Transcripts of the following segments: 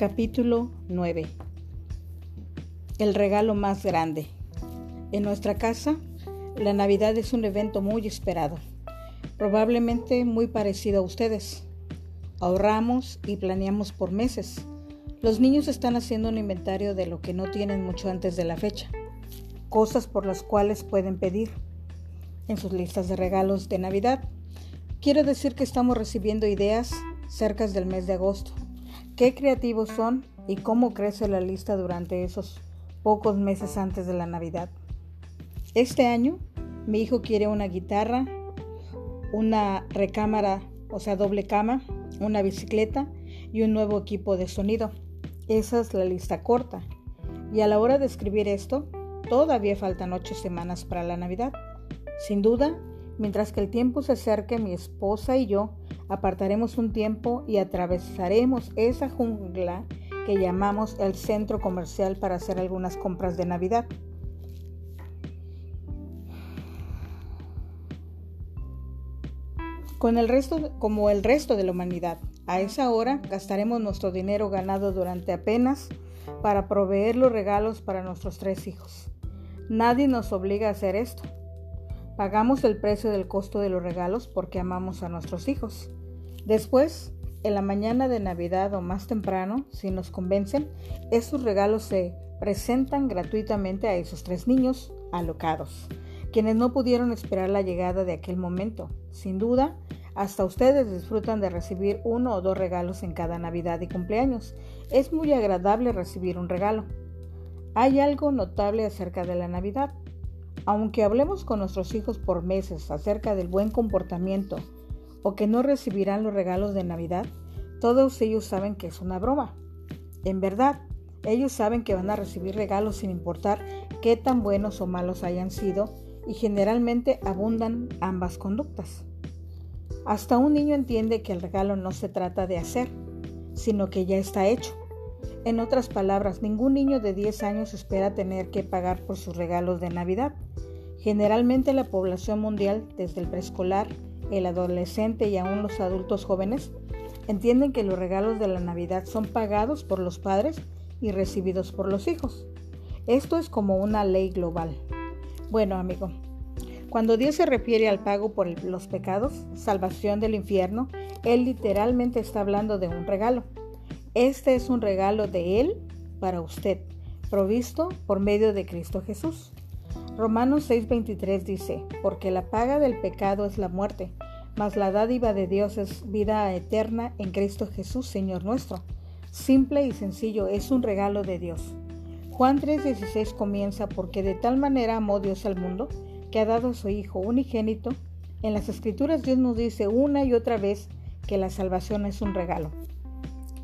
Capítulo 9 El regalo más grande. En nuestra casa, la Navidad es un evento muy esperado, probablemente muy parecido a ustedes. Ahorramos y planeamos por meses. Los niños están haciendo un inventario de lo que no tienen mucho antes de la fecha, cosas por las cuales pueden pedir en sus listas de regalos de Navidad. Quiero decir que estamos recibiendo ideas cerca del mes de agosto qué creativos son y cómo crece la lista durante esos pocos meses antes de la Navidad. Este año mi hijo quiere una guitarra, una recámara, o sea, doble cama, una bicicleta y un nuevo equipo de sonido. Esa es la lista corta. Y a la hora de escribir esto, todavía faltan ocho semanas para la Navidad. Sin duda, mientras que el tiempo se acerque, mi esposa y yo apartaremos un tiempo y atravesaremos esa jungla que llamamos el centro comercial para hacer algunas compras de Navidad. Con el resto, como el resto de la humanidad, a esa hora gastaremos nuestro dinero ganado durante apenas para proveer los regalos para nuestros tres hijos. Nadie nos obliga a hacer esto. Pagamos el precio del costo de los regalos porque amamos a nuestros hijos. Después, en la mañana de Navidad o más temprano, si nos convencen, esos regalos se presentan gratuitamente a esos tres niños alocados, quienes no pudieron esperar la llegada de aquel momento. Sin duda, hasta ustedes disfrutan de recibir uno o dos regalos en cada Navidad y cumpleaños. Es muy agradable recibir un regalo. Hay algo notable acerca de la Navidad. Aunque hablemos con nuestros hijos por meses acerca del buen comportamiento, o que no recibirán los regalos de Navidad, todos ellos saben que es una broma. En verdad, ellos saben que van a recibir regalos sin importar qué tan buenos o malos hayan sido y generalmente abundan ambas conductas. Hasta un niño entiende que el regalo no se trata de hacer, sino que ya está hecho. En otras palabras, ningún niño de 10 años espera tener que pagar por sus regalos de Navidad. Generalmente la población mundial, desde el preescolar el adolescente y aún los adultos jóvenes entienden que los regalos de la Navidad son pagados por los padres y recibidos por los hijos. Esto es como una ley global. Bueno, amigo, cuando Dios se refiere al pago por los pecados, salvación del infierno, Él literalmente está hablando de un regalo. Este es un regalo de Él para usted, provisto por medio de Cristo Jesús. Romanos 6:23 dice, porque la paga del pecado es la muerte, mas la dádiva de Dios es vida eterna en Cristo Jesús, Señor nuestro. Simple y sencillo, es un regalo de Dios. Juan 3:16 comienza, porque de tal manera amó Dios al mundo, que ha dado a su Hijo unigénito. En las Escrituras Dios nos dice una y otra vez que la salvación es un regalo.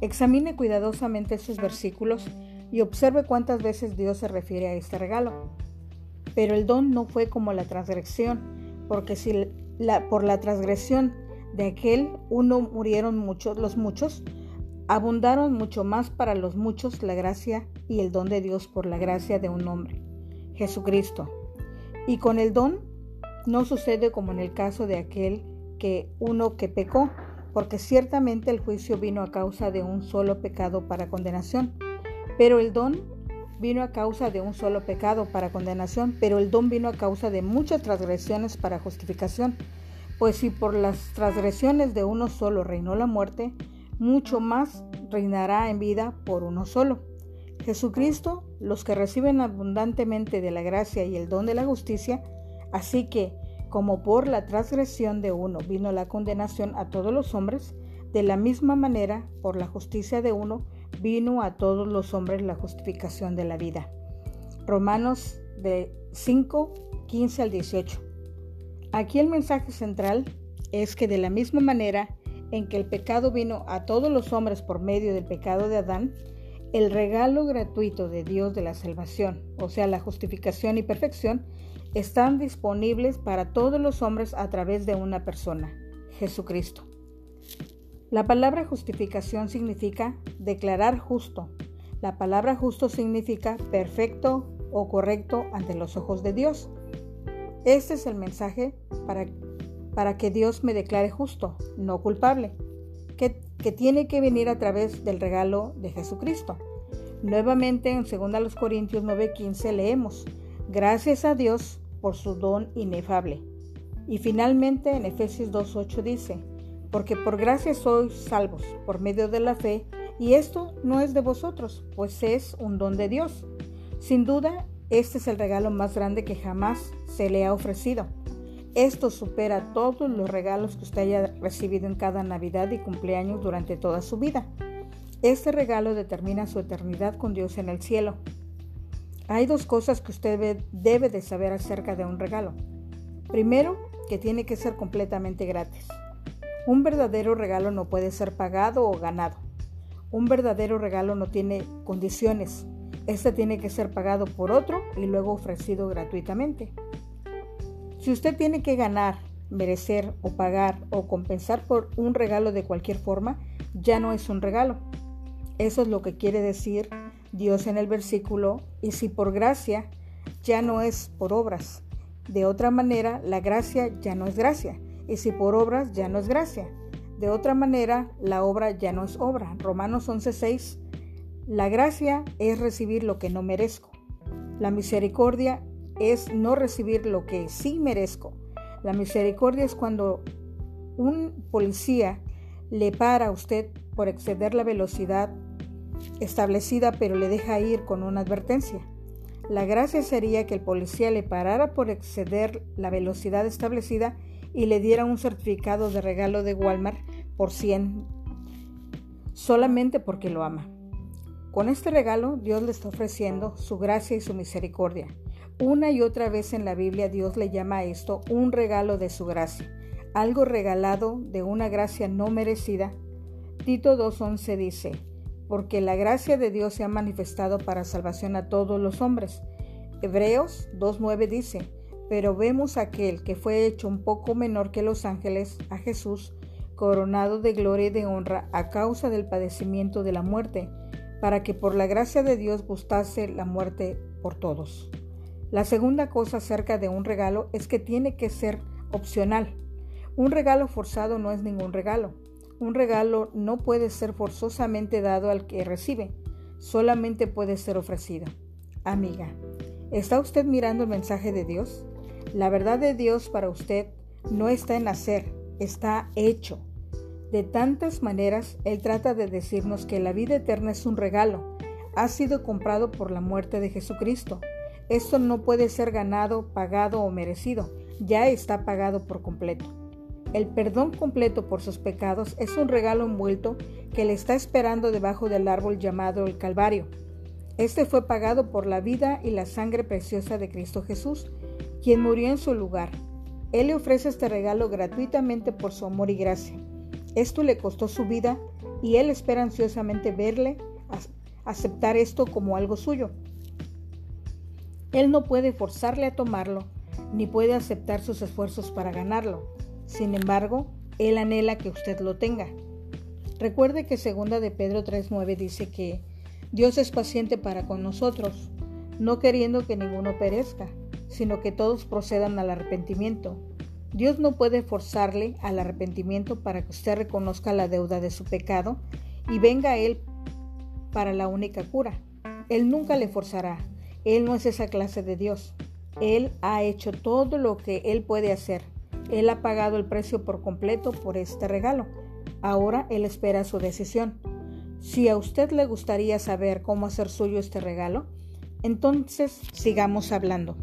Examine cuidadosamente esos versículos y observe cuántas veces Dios se refiere a este regalo. Pero el don no fue como la transgresión, porque si por la transgresión de aquel uno murieron muchos, los muchos, abundaron mucho más para los muchos la gracia y el don de Dios por la gracia de un hombre, Jesucristo. Y con el don no sucede como en el caso de aquel que uno que pecó, porque ciertamente el juicio vino a causa de un solo pecado para condenación, pero el don vino a causa de un solo pecado para condenación, pero el don vino a causa de muchas transgresiones para justificación. Pues si por las transgresiones de uno solo reinó la muerte, mucho más reinará en vida por uno solo. Jesucristo, los que reciben abundantemente de la gracia y el don de la justicia, así que, como por la transgresión de uno vino la condenación a todos los hombres, de la misma manera, por la justicia de uno, vino a todos los hombres la justificación de la vida. Romanos de 5, 15 al 18. Aquí el mensaje central es que de la misma manera en que el pecado vino a todos los hombres por medio del pecado de Adán, el regalo gratuito de Dios de la salvación, o sea, la justificación y perfección, están disponibles para todos los hombres a través de una persona, Jesucristo. La palabra justificación significa declarar justo. La palabra justo significa perfecto o correcto ante los ojos de Dios. Este es el mensaje para, para que Dios me declare justo, no culpable. ¿Qué, que tiene que venir a través del regalo de Jesucristo. Nuevamente en 2 Corintios 9:15 leemos, gracias a Dios por su don inefable. Y finalmente en Efesios 2:8 dice, porque por gracia sois salvos por medio de la fe, y esto no es de vosotros, pues es un don de Dios. Sin duda, este es el regalo más grande que jamás se le ha ofrecido. Esto supera todos los regalos que usted haya recibido en cada Navidad y cumpleaños durante toda su vida. Este regalo determina su eternidad con Dios en el cielo. Hay dos cosas que usted debe de saber acerca de un regalo. Primero, que tiene que ser completamente gratis. Un verdadero regalo no puede ser pagado o ganado. Un verdadero regalo no tiene condiciones. Este tiene que ser pagado por otro y luego ofrecido gratuitamente. Si usted tiene que ganar, merecer o pagar o compensar por un regalo de cualquier forma, ya no es un regalo. Eso es lo que quiere decir Dios en el versículo, y si por gracia, ya no es por obras. De otra manera, la gracia ya no es gracia, y si por obras, ya no es gracia. De otra manera, la obra ya no es obra. Romanos 11:6, la gracia es recibir lo que no merezco. La misericordia es no recibir lo que sí merezco. La misericordia es cuando un policía le para a usted por exceder la velocidad establecida pero le deja ir con una advertencia. La gracia sería que el policía le parara por exceder la velocidad establecida y le diera un certificado de regalo de Walmart por 100 solamente porque lo ama. Con este regalo Dios le está ofreciendo su gracia y su misericordia. Una y otra vez en la Biblia Dios le llama a esto un regalo de su gracia, algo regalado de una gracia no merecida. Tito 2.11 dice, porque la gracia de Dios se ha manifestado para salvación a todos los hombres. Hebreos 2.9 dice, pero vemos a aquel que fue hecho un poco menor que los ángeles, a Jesús, coronado de gloria y de honra a causa del padecimiento de la muerte, para que por la gracia de Dios gustase la muerte por todos. La segunda cosa acerca de un regalo es que tiene que ser opcional. Un regalo forzado no es ningún regalo. Un regalo no puede ser forzosamente dado al que recibe, solamente puede ser ofrecido. Amiga, ¿está usted mirando el mensaje de Dios? La verdad de Dios para usted no está en hacer, está hecho. De tantas maneras, Él trata de decirnos que la vida eterna es un regalo, ha sido comprado por la muerte de Jesucristo. Esto no puede ser ganado, pagado o merecido, ya está pagado por completo. El perdón completo por sus pecados es un regalo envuelto que le está esperando debajo del árbol llamado el Calvario. Este fue pagado por la vida y la sangre preciosa de Cristo Jesús, quien murió en su lugar. Él le ofrece este regalo gratuitamente por su amor y gracia. Esto le costó su vida y él espera ansiosamente verle aceptar esto como algo suyo. Él no puede forzarle a tomarlo, ni puede aceptar sus esfuerzos para ganarlo. Sin embargo, Él anhela que usted lo tenga. Recuerde que segunda de Pedro 3.9 dice que Dios es paciente para con nosotros, no queriendo que ninguno perezca, sino que todos procedan al arrepentimiento. Dios no puede forzarle al arrepentimiento para que usted reconozca la deuda de su pecado y venga a Él para la única cura. Él nunca le forzará, él no es esa clase de Dios. Él ha hecho todo lo que Él puede hacer. Él ha pagado el precio por completo por este regalo. Ahora Él espera su decisión. Si a usted le gustaría saber cómo hacer suyo este regalo, entonces sigamos hablando.